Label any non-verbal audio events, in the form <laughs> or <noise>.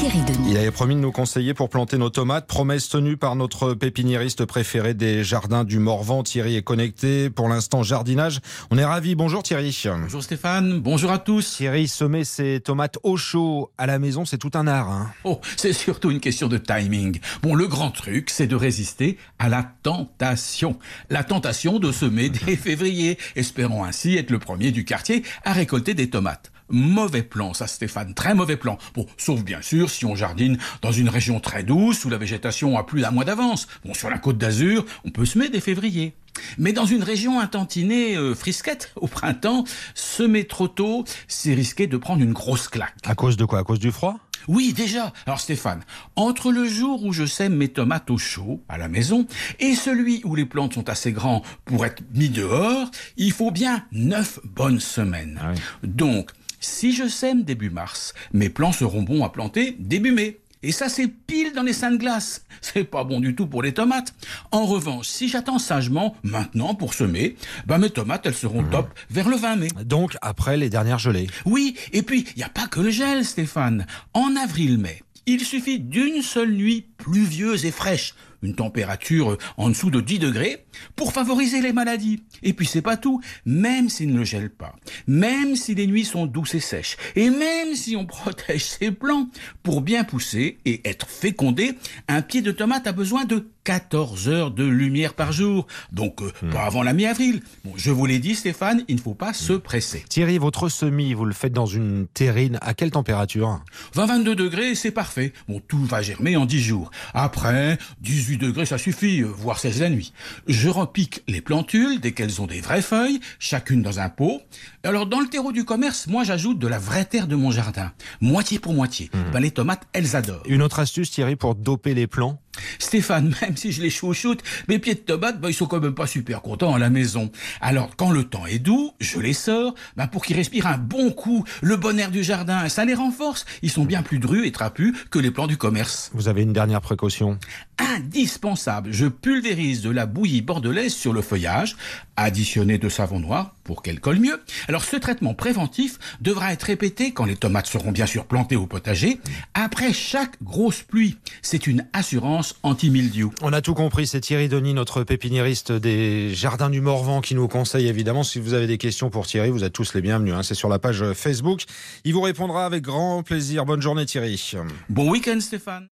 Thierry Denis. Il avait promis de nous conseiller pour planter nos tomates. Promesse tenue par notre pépiniériste préféré des jardins du Morvan. Thierry est connecté. Pour l'instant, jardinage. On est ravis. Bonjour Thierry. Bonjour Stéphane, bonjour à tous. Thierry, semer ses tomates au chaud à la maison, c'est tout un art. hein. Oh, c'est surtout une question de timing. Bon, le grand truc, c'est de résister à la tentation. La tentation de semer dès <laughs> février, espérant ainsi être le premier du quartier à récolter des tomates. Mauvais plan, ça Stéphane, très mauvais plan. Bon, sauf bien sûr si on jardine dans une région très douce où la végétation a plus d'un mois d'avance. Bon, sur la côte d'Azur, on peut semer dès février. Mais dans une région intentinée euh, frisquette au printemps, semer trop tôt, c'est risquer de prendre une grosse claque. À cause de quoi? À cause du froid? Oui, déjà. Alors Stéphane, entre le jour où je sème mes tomates au chaud, à la maison, et celui où les plantes sont assez grands pour être mis dehors, il faut bien neuf bonnes semaines. Ah oui. Donc, si je sème début mars, mes plants seront bons à planter début mai. Et ça, c'est pile dans les seins de glace. <laughs> C'est pas bon du tout pour les tomates. En revanche, si j'attends sagement maintenant pour semer, ben mes tomates, elles seront top vers le 20 mai. Donc après les dernières gelées. Oui, et puis, il n'y a pas que le gel, Stéphane. En avril-mai, il suffit d'une seule nuit pluvieuse et fraîche, une température en dessous de 10 degrés, pour favoriser les maladies. Et puis c'est pas tout, même s'il ne gèle pas, même si les nuits sont douces et sèches, et même si on <laughs> protège ses plants, pour bien pousser et être fécondé, un pied de tomate a besoin de 14 heures de lumière par jour. Donc euh, pas avant la mi-avril. Bon, je vous l'ai dit Stéphane, il ne faut pas se presser. Thierry, votre semis, vous le faites dans une terrine. À quelle température? 20-22 degrés, c'est parfait. Bon, tout va germer en 10 jours. Après, 18 degrés, ça suffit, euh, voire 16 la nuit. Je repique les plantules dès qu'elles ont des vraies feuilles, chacune dans un pot. Alors, dans le terreau du commerce, moi, j'ajoute de la vraie terre de mon jardin. Moitié pour moitié. Ben, les tomates, elles adorent. Une autre astuce, Thierry, pour doper les plants? Stéphane, <laughs> même si je les chouchoute, mes pieds de tomates, ben, ils sont quand même pas super contents à la maison. Alors, quand le temps est doux, je les sors, ben, pour qu'ils respirent un bon coup, le bon air du jardin, ça les renforce. Ils sont bien plus drus et trapus que les plants du commerce. Vous avez une dernière précaution? Indispensable, je pulvérise de la bouillie bordelaise sur le feuillage, additionné de savon noir pour qu'elle colle mieux. Alors, ce traitement préventif devra être répété quand les tomates seront bien sûr plantées au potager, après chaque grosse pluie. C'est une assurance anti-mildiou. On a tout compris, c'est Thierry Denis, notre pépiniériste des Jardins du Morvan, qui nous conseille évidemment. Si vous avez des questions pour Thierry, vous êtes tous les bienvenus. hein. C'est sur la page Facebook. Il vous répondra avec grand plaisir. Bonne journée Thierry. Bon week-end Stéphane